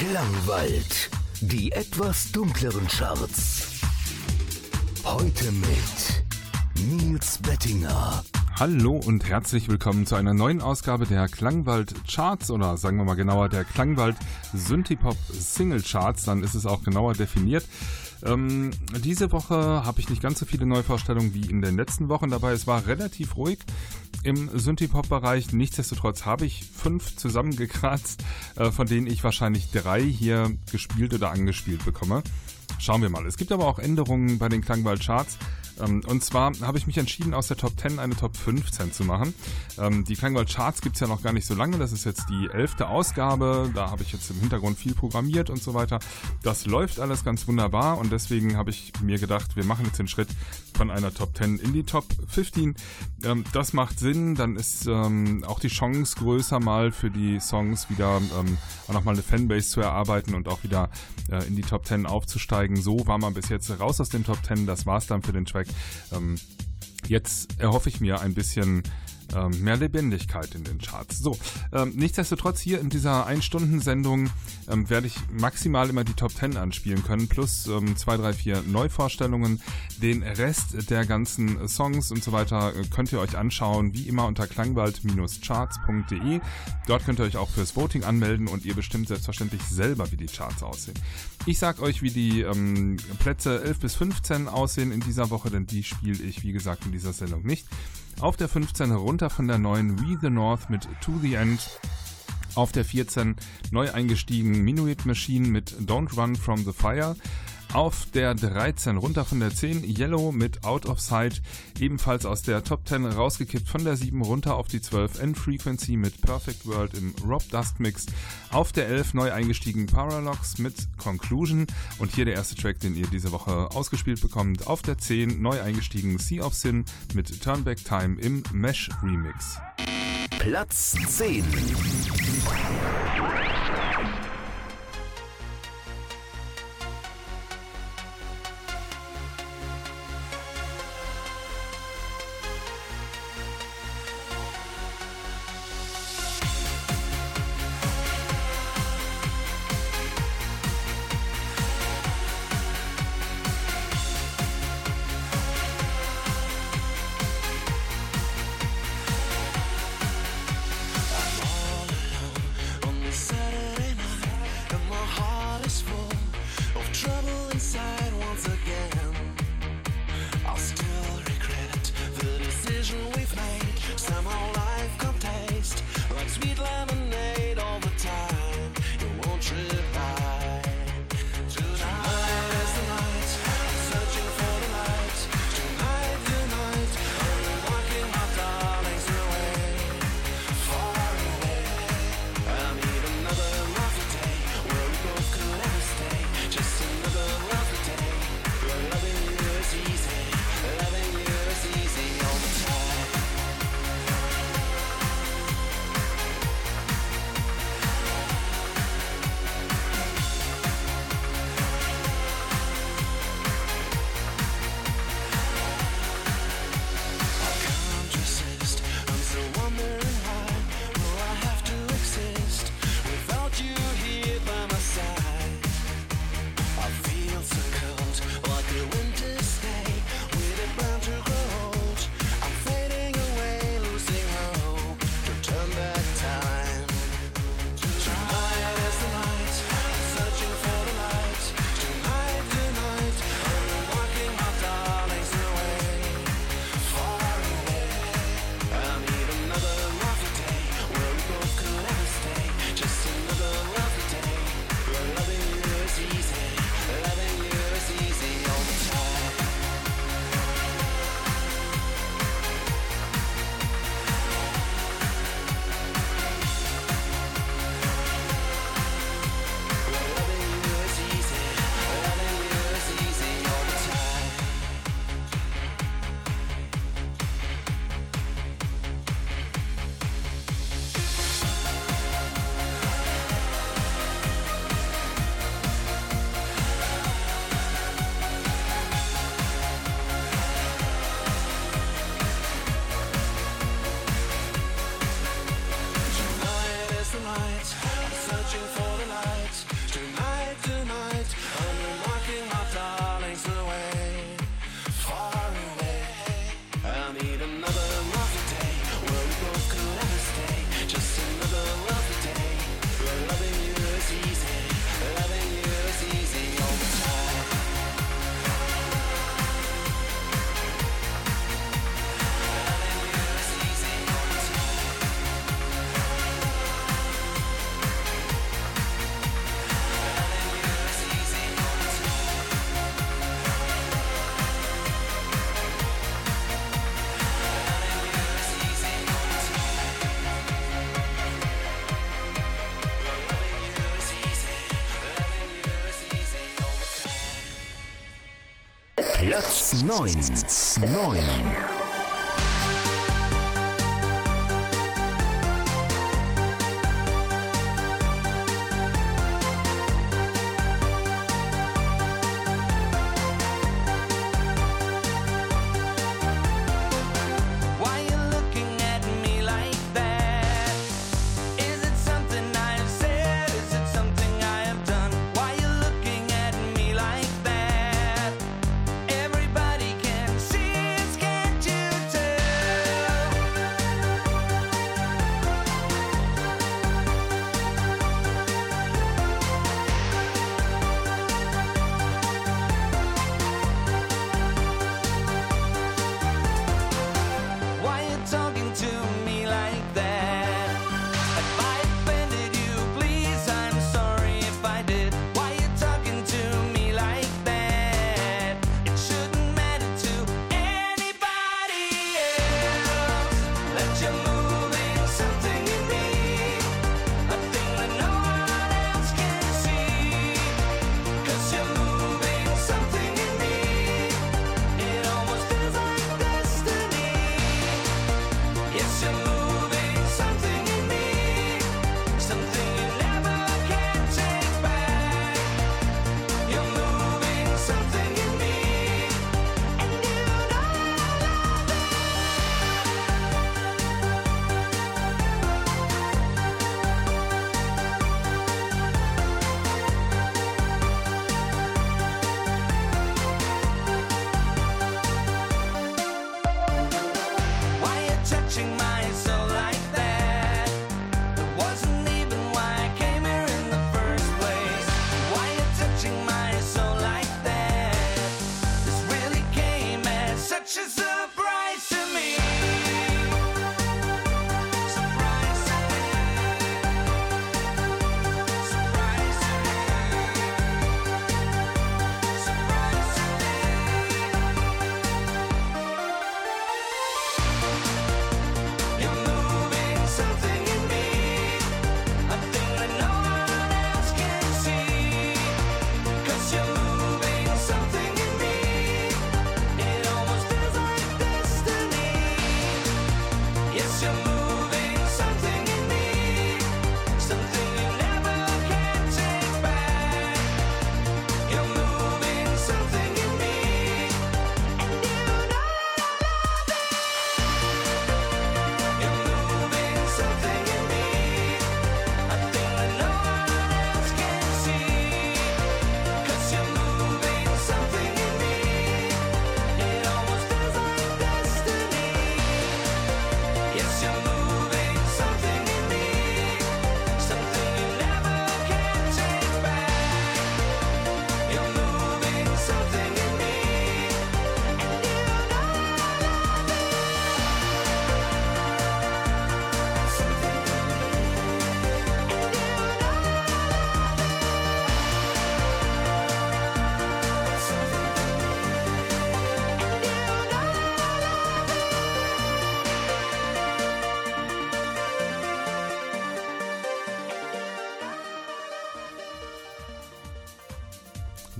Klangwald. Die etwas dunkleren Charts. Heute mit Nils Bettinger. Hallo und herzlich willkommen zu einer neuen Ausgabe der Klangwald Charts oder sagen wir mal genauer der Klangwald Synthipop Single Charts. Dann ist es auch genauer definiert. Ähm, diese Woche habe ich nicht ganz so viele Neuvorstellungen wie in den letzten Wochen dabei. Es war relativ ruhig im Synthipop-Bereich. Nichtsdestotrotz habe ich fünf zusammengekratzt, äh, von denen ich wahrscheinlich drei hier gespielt oder angespielt bekomme. Schauen wir mal. Es gibt aber auch Änderungen bei den Klangwald Charts. Ähm, und zwar habe ich mich entschieden, aus der Top 10 eine Top 15 zu machen. Ähm, die Klangwald Charts gibt es ja noch gar nicht so lange. Das ist jetzt die elfte Ausgabe. Da habe ich jetzt im Hintergrund viel programmiert und so weiter. Das läuft alles ganz wunderbar und deswegen habe ich mir gedacht, wir machen jetzt den Schritt von einer Top 10 in die Top 15. Ähm, das macht Sinn. Dann ist auch die Chance größer, mal für die Songs wieder auch nochmal eine Fanbase zu erarbeiten und auch wieder äh, in die Top 10 aufzusteigen. So war man bis jetzt raus aus den Top 10. Das war es dann für den Track. Ähm, jetzt erhoffe ich mir ein bisschen ähm, mehr Lebendigkeit in den Charts. So, ähm, nichtsdestotrotz hier in dieser 1-Stunden-Sendung ähm, werde ich maximal immer die Top 10 anspielen können, plus ähm, 2, 3, 4 Neuvorstellungen. Den Rest der ganzen Songs und so weiter äh, könnt ihr euch anschauen, wie immer unter klangwald-charts.de. Dort könnt ihr euch auch fürs Voting anmelden und ihr bestimmt selbstverständlich selber, wie die Charts aussehen. Ich sag euch, wie die ähm, Plätze 11 bis 15 aussehen in dieser Woche, denn die spiele ich, wie gesagt, in dieser Sendung nicht. Auf der 15 runter von der neuen We the North mit To the End. Auf der 14 neu eingestiegen Minuit Machine mit Don't Run from the Fire. Auf der 13 runter von der 10 Yellow mit Out of Sight, ebenfalls aus der Top 10 rausgekippt von der 7 runter auf die 12 N Frequency mit Perfect World im Rob Dust Mix. Auf der 11 neu eingestiegen Paralox mit Conclusion und hier der erste Track, den ihr diese Woche ausgespielt bekommt. Auf der 10 neu eingestiegen Sea of Sin mit Turnback Time im Mesh Remix. Platz 10. Platz 9.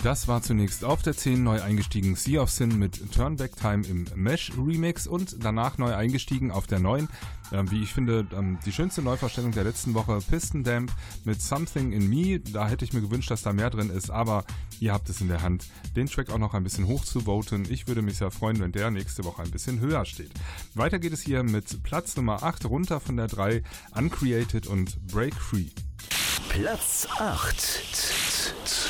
Das war zunächst auf der 10 neu eingestiegen Sea of Sin mit Turnback Time im Mesh Remix und danach neu eingestiegen auf der 9, äh, wie ich finde, ähm, die schönste Neuvorstellung der letzten Woche, Piston Damp mit Something in Me. Da hätte ich mir gewünscht, dass da mehr drin ist, aber ihr habt es in der Hand, den Track auch noch ein bisschen hoch zu voten. Ich würde mich sehr freuen, wenn der nächste Woche ein bisschen höher steht. Weiter geht es hier mit Platz Nummer 8 runter von der 3, Uncreated und Break Free. Platz 8.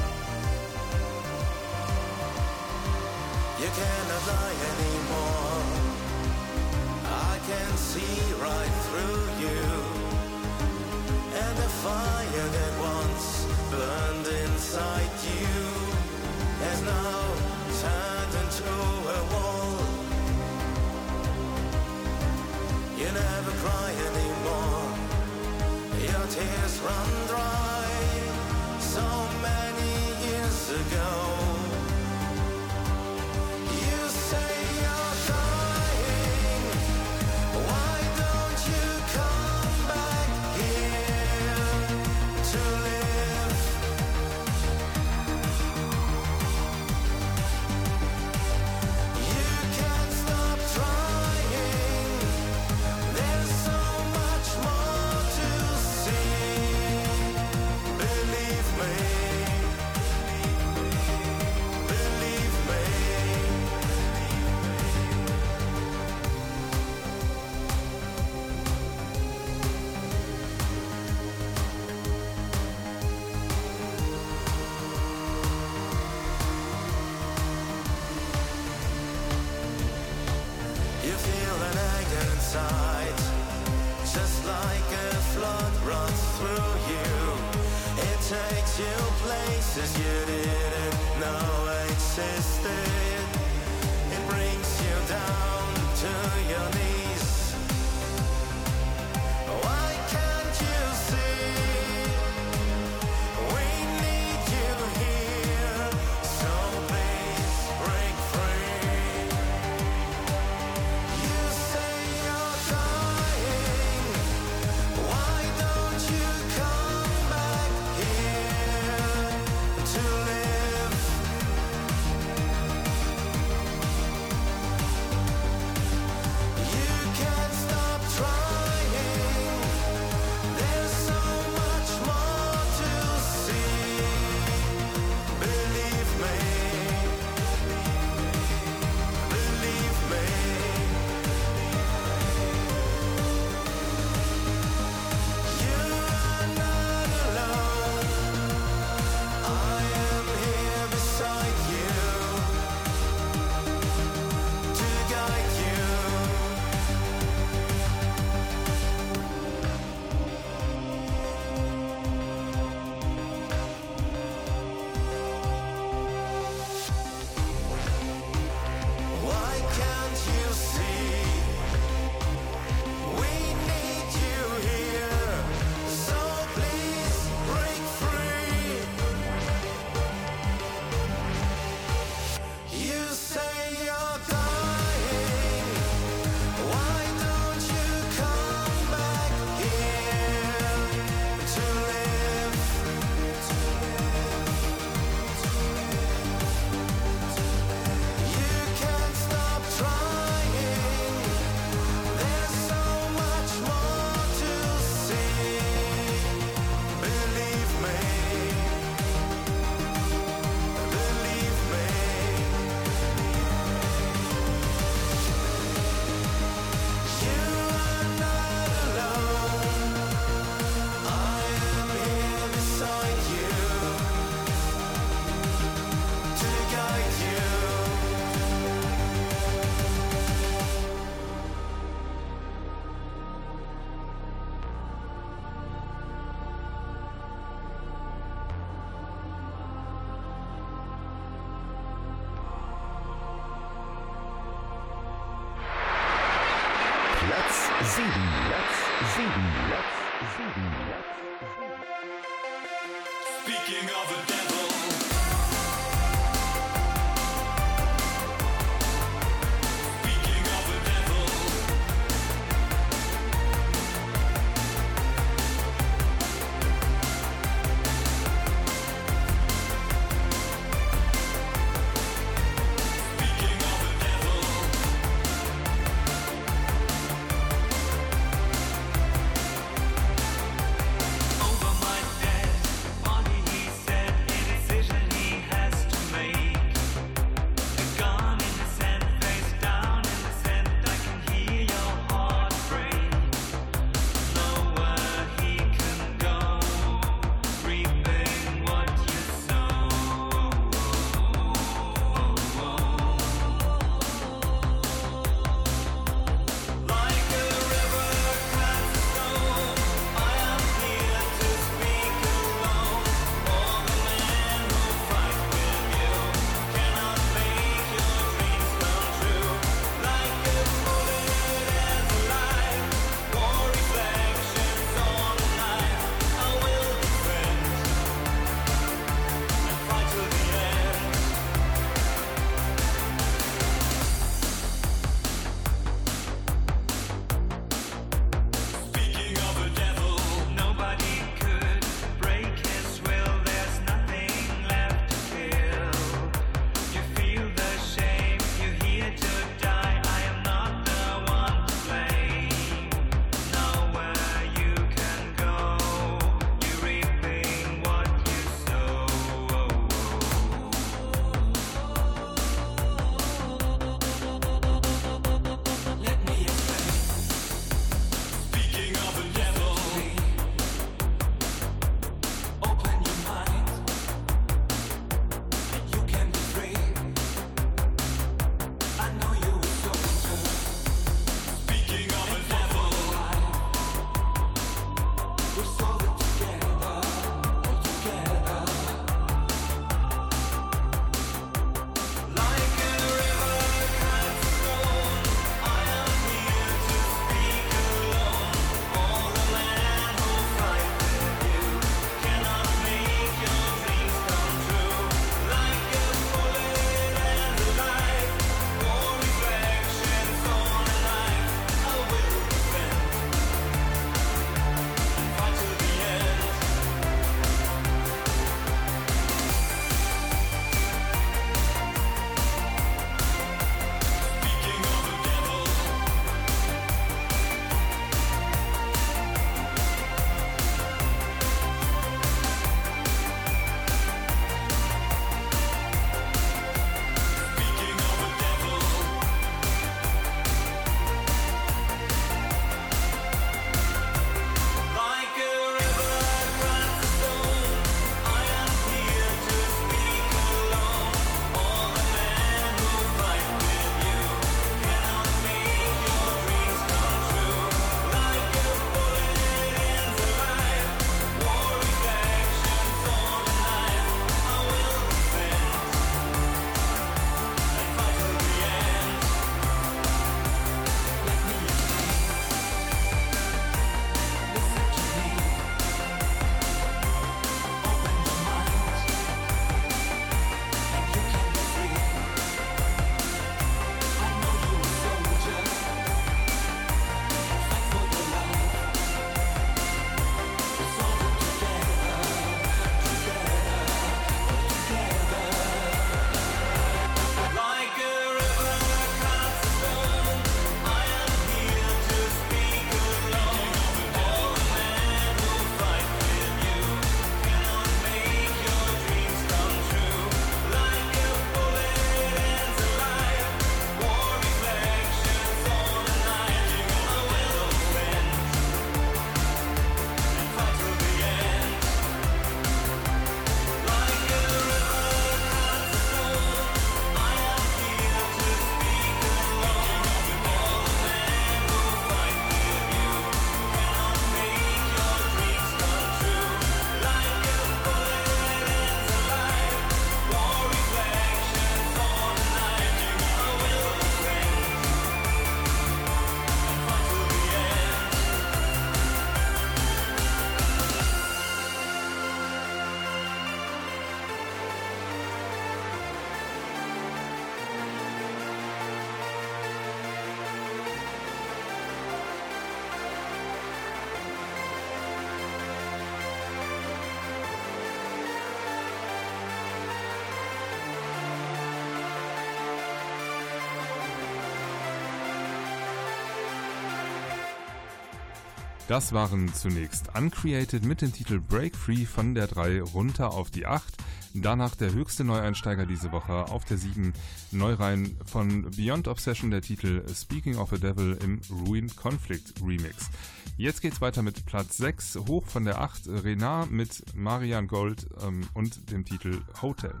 Das waren zunächst Uncreated mit dem Titel Break Free von der 3 runter auf die 8. Danach der höchste Neueinsteiger diese Woche auf der 7 Neurein von Beyond Obsession der Titel Speaking of a Devil im Ruined Conflict Remix. Jetzt geht's weiter mit Platz 6, hoch von der 8 Renard mit Marian Gold ähm, und dem Titel Hotel.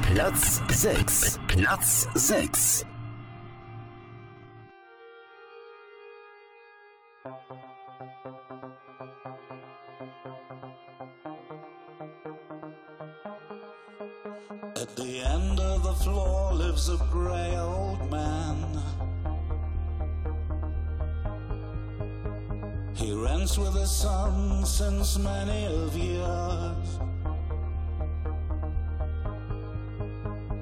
Platz 6. Platz 6. At the end of the floor lives a gray old man. He rents with his son since many of years.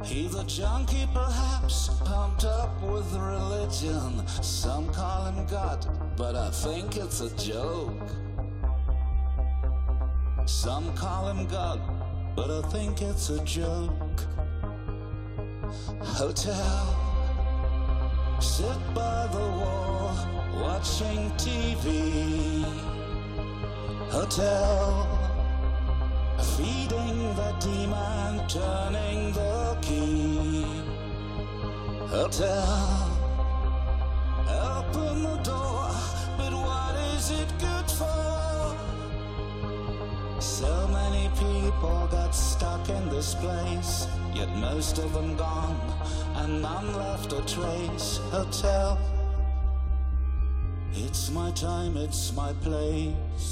He's a junkie, perhaps, pumped up with religion. Some call him God, but I think it's a joke. Some call him God, but I think it's a joke. Hotel, sit by the wall, watching TV. Hotel, feeding the demon, turning the key. Hotel, people got stuck in this place, yet most of them gone, and none left a trace. Hotel, it's my time, it's my place.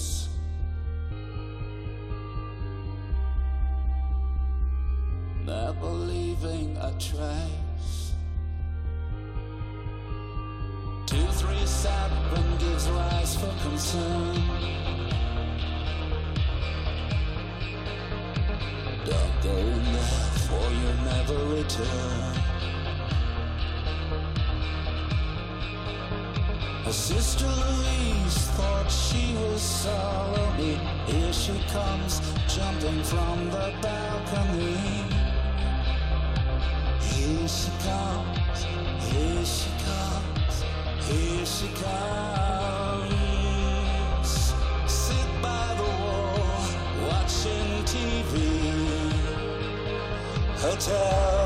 From the balcony. Here she comes, here she comes, here she comes. Sit by the wall, watching TV. Hotel.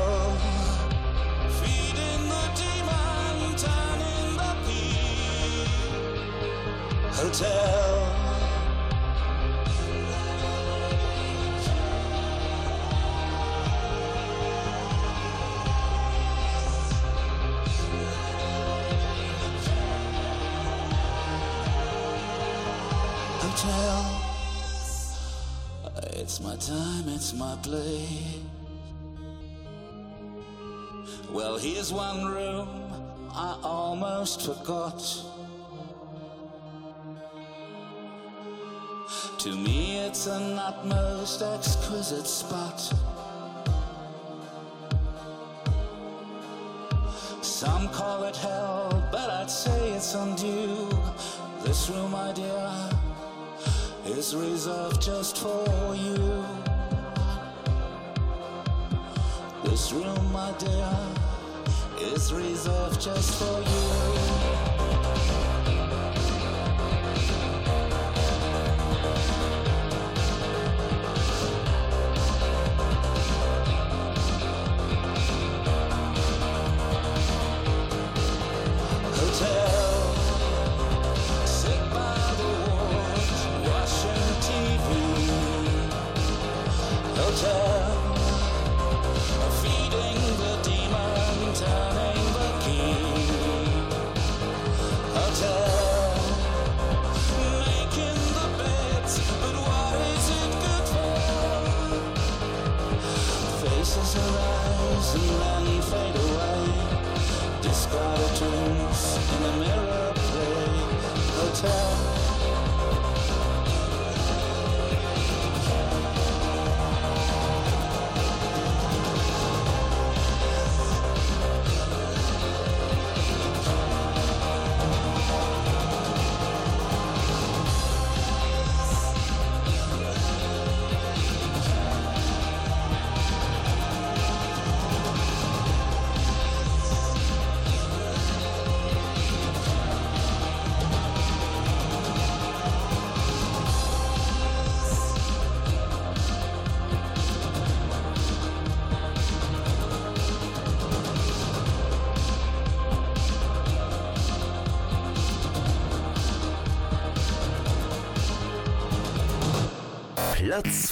My time, it's my place. Well, here's one room I almost forgot. To me, it's an utmost exquisite spot. Some call it hell, but I'd say it's undue. This room, my dear, is reserved just for you. This room, my dear, is reserved just for you. Let's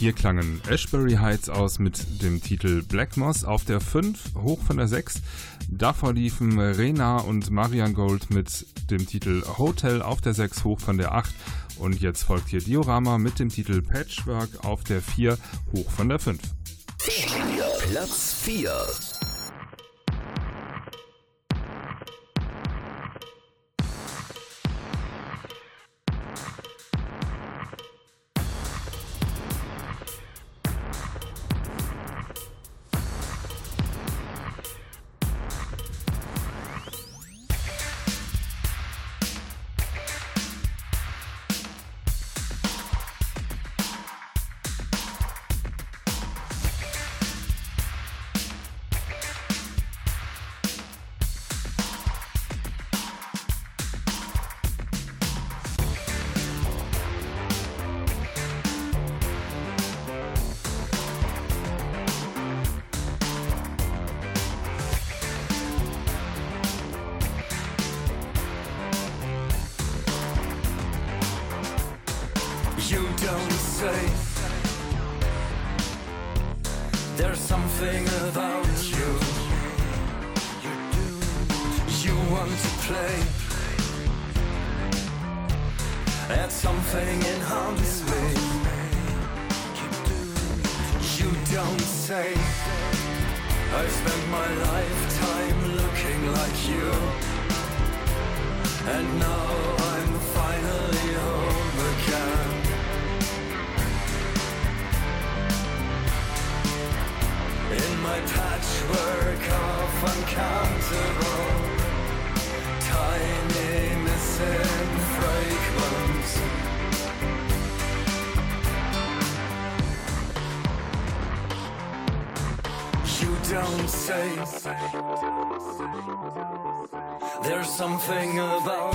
Hier klangen Ashbury Heights aus mit dem Titel Black Moss auf der 5, hoch von der 6. Davor liefen Rena und Marian Gold mit dem Titel Hotel auf der 6, hoch von der 8. Und jetzt folgt hier Diorama mit dem Titel Patchwork auf der 4, hoch von der 5. Platz 4 something about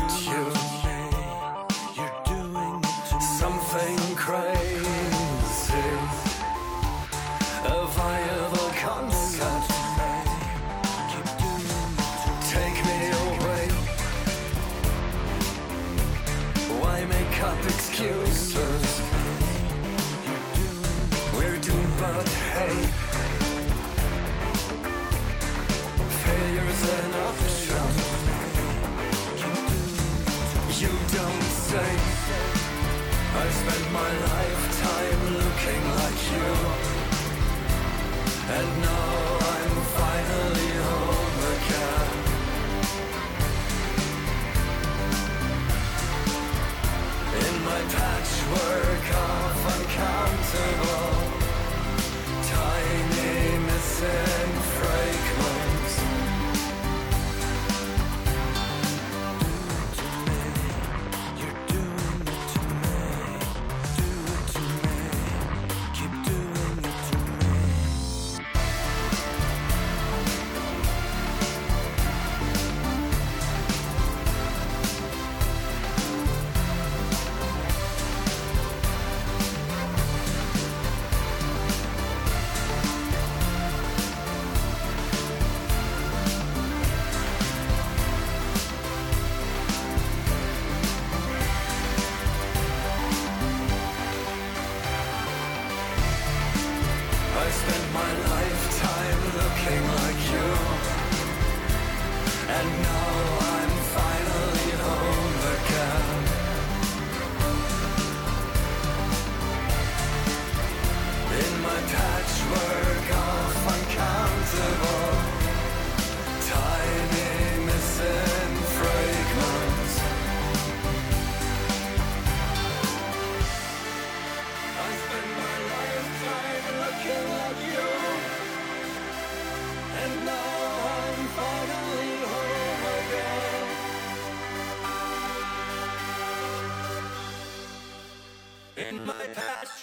In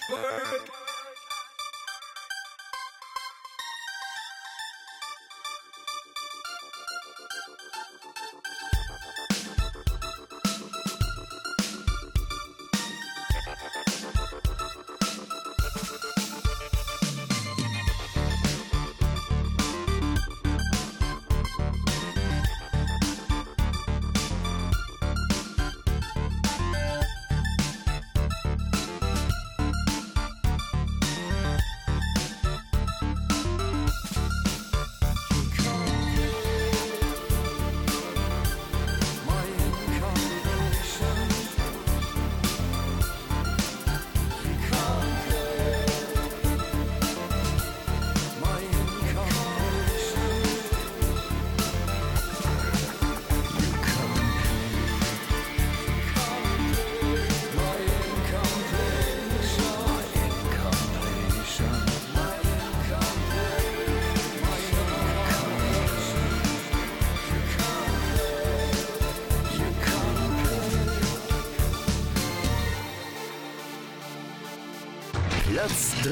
3.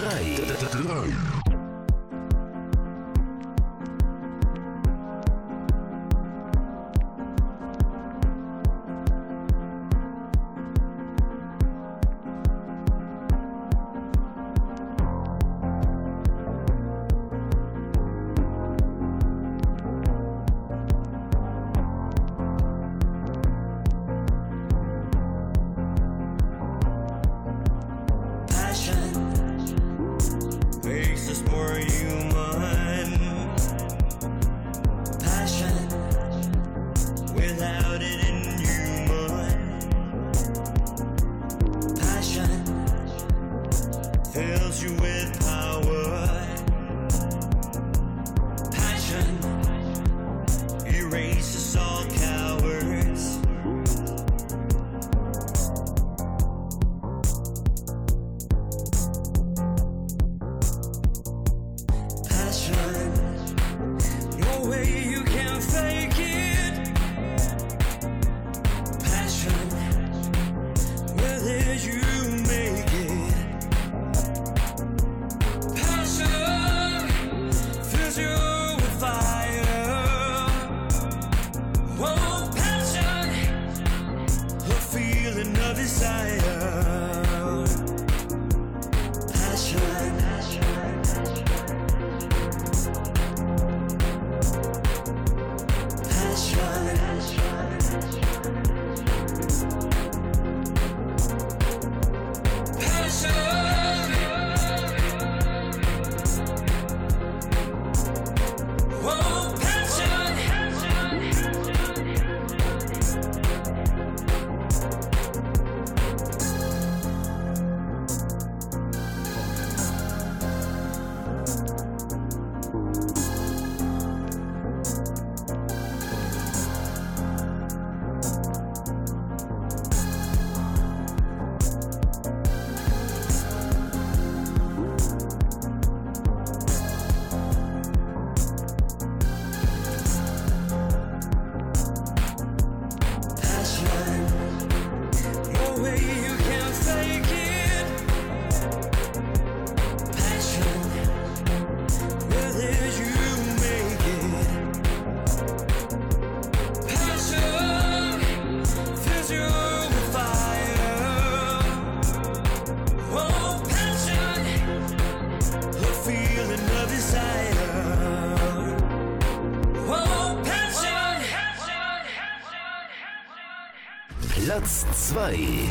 3. Platz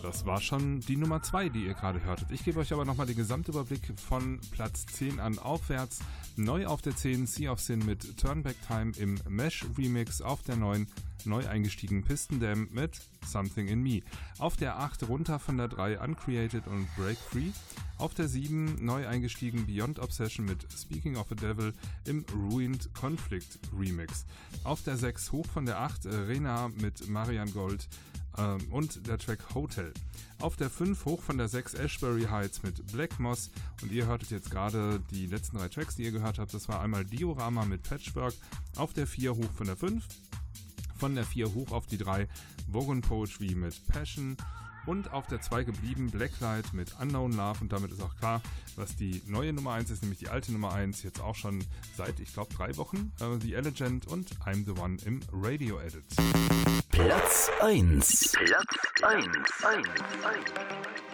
das war schon die Nummer 2, die ihr gerade hörtet. Ich gebe euch aber nochmal den Gesamtüberblick von Platz 10 an aufwärts. Neu auf der 10 Sea of Sin mit Turnback Time im Mesh Remix. Auf der 9 neu eingestiegen Piston Dam mit Something in Me. Auf der 8 runter von der 3 Uncreated und Break Free. Auf der 7 neu eingestiegen Beyond Obsession mit Speaking of the Devil im Ruined Conflict Remix. Auf der 6 hoch von der 8 Rena mit Marian Gold ähm, und der Track Hotel. Auf der 5 hoch von der 6 Ashbury Heights mit Black Moss und ihr hörtet jetzt gerade die letzten drei Tracks, die ihr gehört habt. Das war einmal Diorama mit Patchwork. Auf der 4 hoch von der 5 von der 4 hoch auf die 3 Vogon Poetry mit Passion und auf der 2 geblieben Blacklight mit Unknown Love. Und damit ist auch klar, was die neue Nummer 1 ist, nämlich die alte Nummer 1, jetzt auch schon seit, ich glaube, drei Wochen. Äh, the Elegant und I'm the One im Radio Edit. Platz 1. Platz 1. 1. 1. 1.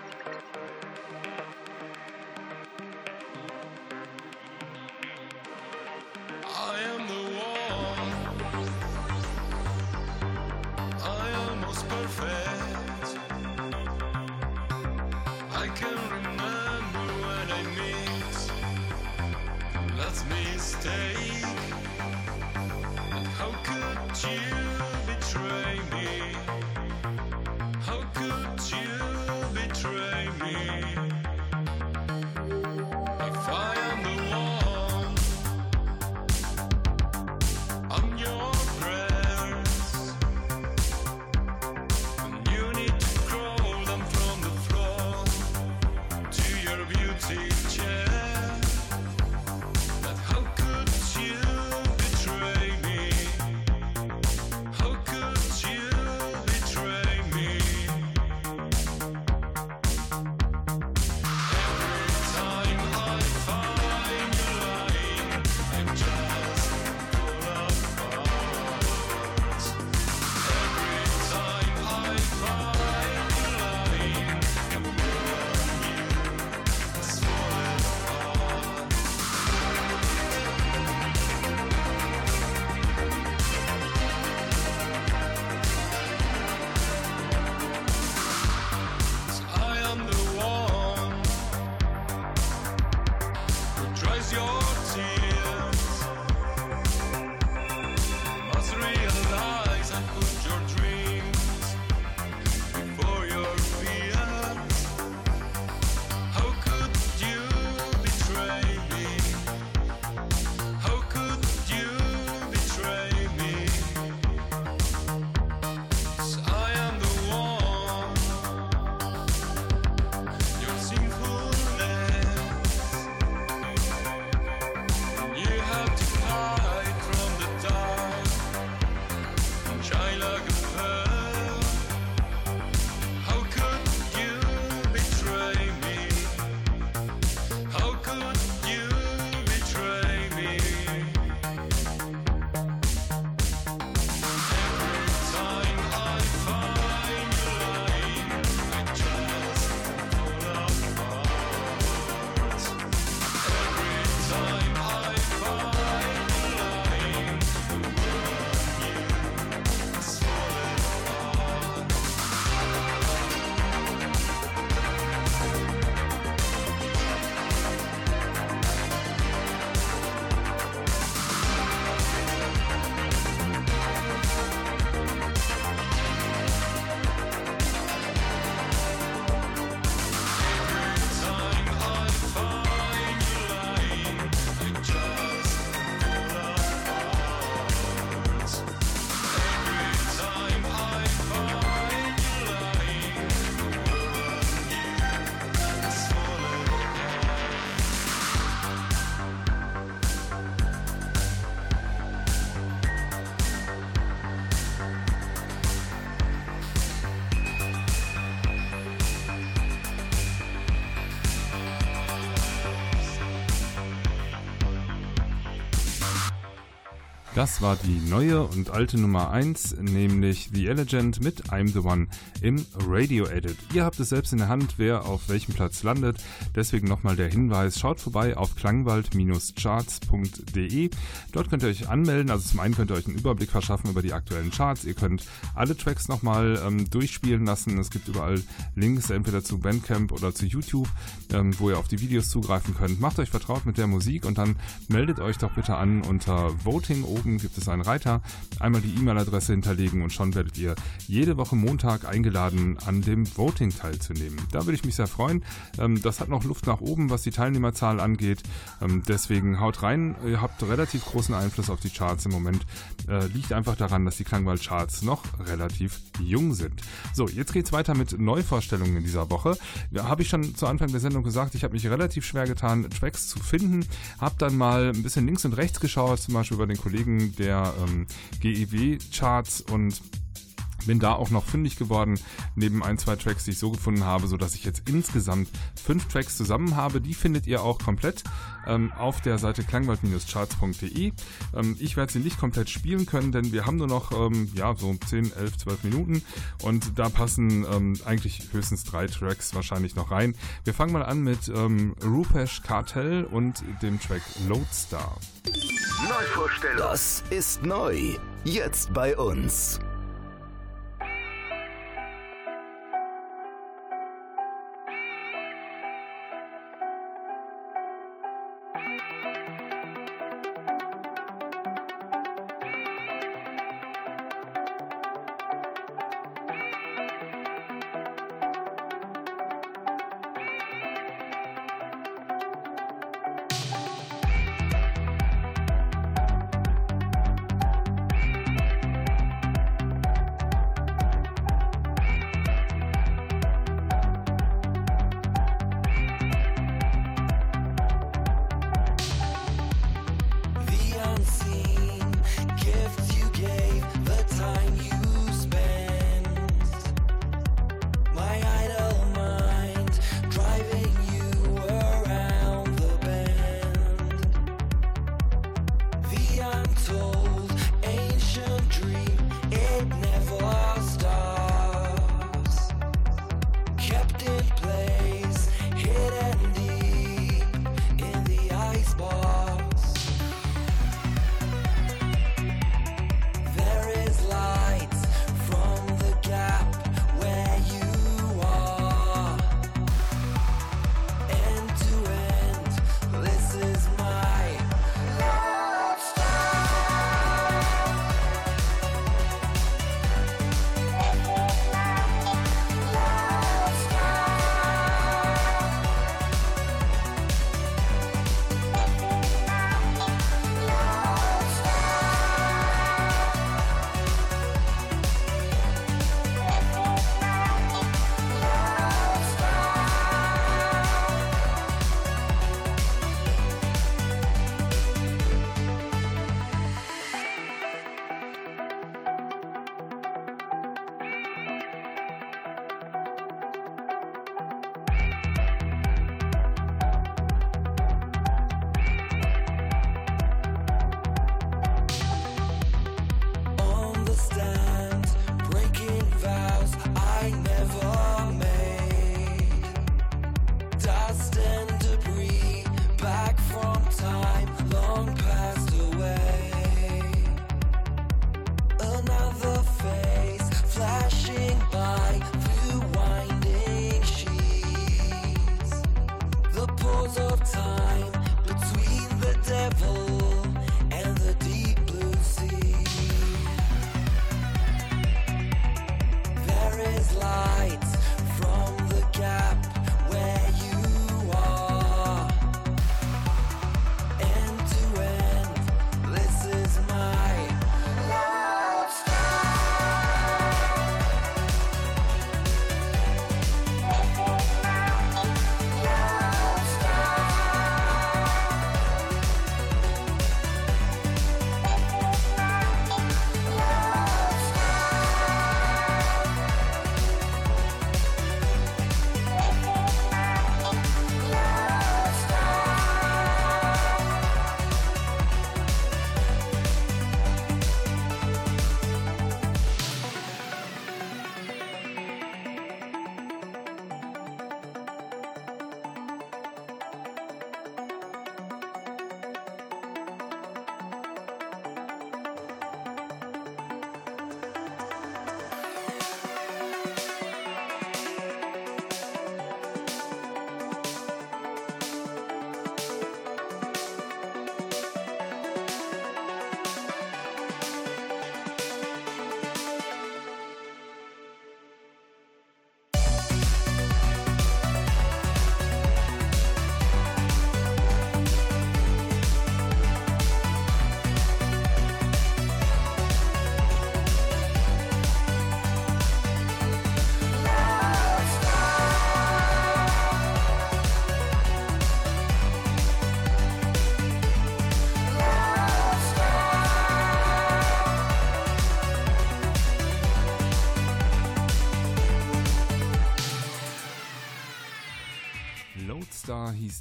Das war die neue und alte Nummer 1, nämlich The Elegant mit I'm the One im Radio Edit. Ihr habt es selbst in der Hand, wer auf welchem Platz landet. Deswegen nochmal der Hinweis, schaut vorbei auf klangwald-charts.de. Dort könnt ihr euch anmelden. Also zum einen könnt ihr euch einen Überblick verschaffen über die aktuellen Charts. Ihr könnt alle Tracks nochmal ähm, durchspielen lassen. Es gibt überall Links, entweder zu Bandcamp oder zu YouTube, ähm, wo ihr auf die Videos zugreifen könnt. Macht euch vertraut mit der Musik und dann meldet euch doch bitte an unter Voting oben gibt es einen Reiter, einmal die E-Mail-Adresse hinterlegen und schon werdet ihr jede Woche Montag eingeladen, an dem Voting teilzunehmen. Da würde ich mich sehr freuen. Ähm, das hat noch Luft nach oben, was die Teilnehmerzahl angeht. Ähm, deswegen haut rein. Ihr habt relativ großen Einfluss auf die Charts im Moment. Äh, liegt einfach daran, dass die Klangwald-Charts noch relativ jung sind. So, jetzt geht's weiter mit Neuvorstellungen in dieser Woche. Da habe ich schon zu Anfang der Sendung gesagt, ich habe mich relativ schwer getan, Tracks zu finden. Habe dann mal ein bisschen links und rechts geschaut, zum Beispiel über den Kollegen der ähm, GEW-Charts und bin da auch noch fündig geworden, neben ein, zwei Tracks, die ich so gefunden habe, sodass ich jetzt insgesamt fünf Tracks zusammen habe. Die findet ihr auch komplett ähm, auf der Seite klangwald-charts.de. Ähm, ich werde sie nicht komplett spielen können, denn wir haben nur noch ähm, ja, so 10, 11, 12 Minuten und da passen ähm, eigentlich höchstens drei Tracks wahrscheinlich noch rein. Wir fangen mal an mit ähm, Rupesh Cartel und dem Track Lodestar. Neuvorstellung. Das ist neu. Jetzt bei uns.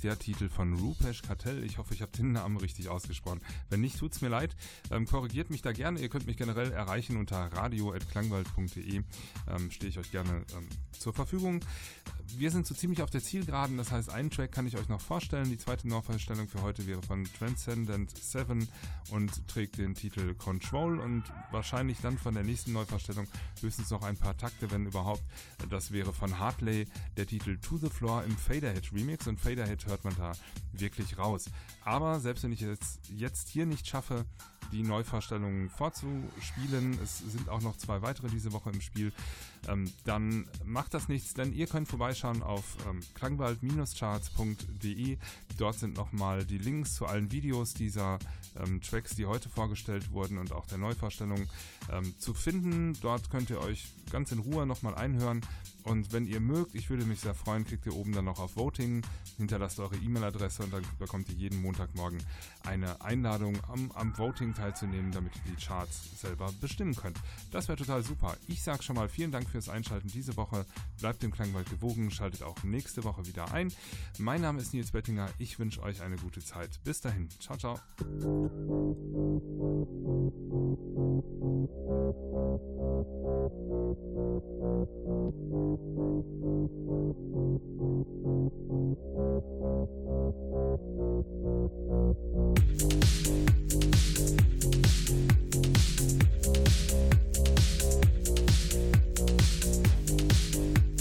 Der Titel von Rupesh Kartel. Ich hoffe, ich habe den Namen richtig ausgesprochen. Wenn nicht, tut's mir leid. Ähm, korrigiert mich da gerne. Ihr könnt mich generell erreichen unter radio.klangwald.de. Ähm, Stehe ich euch gerne ähm, zur Verfügung. Wir sind so ziemlich auf der Zielgeraden. Das heißt, einen Track kann ich euch noch vorstellen. Die zweite Neuvorstellung für heute wäre von Transcendent 7 und trägt den Titel Control und wahrscheinlich dann von der nächsten Neuvorstellung höchstens noch ein paar Takte, wenn überhaupt. Das wäre von Hartley der Titel To the Floor im Faderhead Remix und Faderhead hört man da wirklich raus. Aber selbst wenn ich es jetzt hier nicht schaffe, die Neuvorstellungen vorzuspielen, es sind auch noch zwei weitere diese Woche im Spiel, ähm, dann macht das nichts, denn ihr könnt vorbeischauen auf ähm, klangwald-charts.de. Dort sind nochmal die Links zu allen Videos dieser ähm, Tracks, die heute vorgestellt wurden und auch der Neuvorstellung ähm, zu finden. Dort könnt ihr euch ganz in Ruhe nochmal einhören. Und wenn ihr mögt, ich würde mich sehr freuen, klickt ihr oben dann noch auf Voting, hinterlasst eure E-Mail-Adresse und dann bekommt ihr jeden Montagmorgen eine Einladung, am, am Voting teilzunehmen, damit ihr die Charts selber bestimmen könnt. Das wäre total super. Ich sage schon mal vielen Dank fürs Einschalten diese Woche. Bleibt dem Klangwald gewogen, schaltet auch nächste Woche wieder ein. Mein Name ist Nils Bettinger. Ich wünsche euch eine gute Zeit. Bis dahin. Ciao, ciao. Thank you. Thank you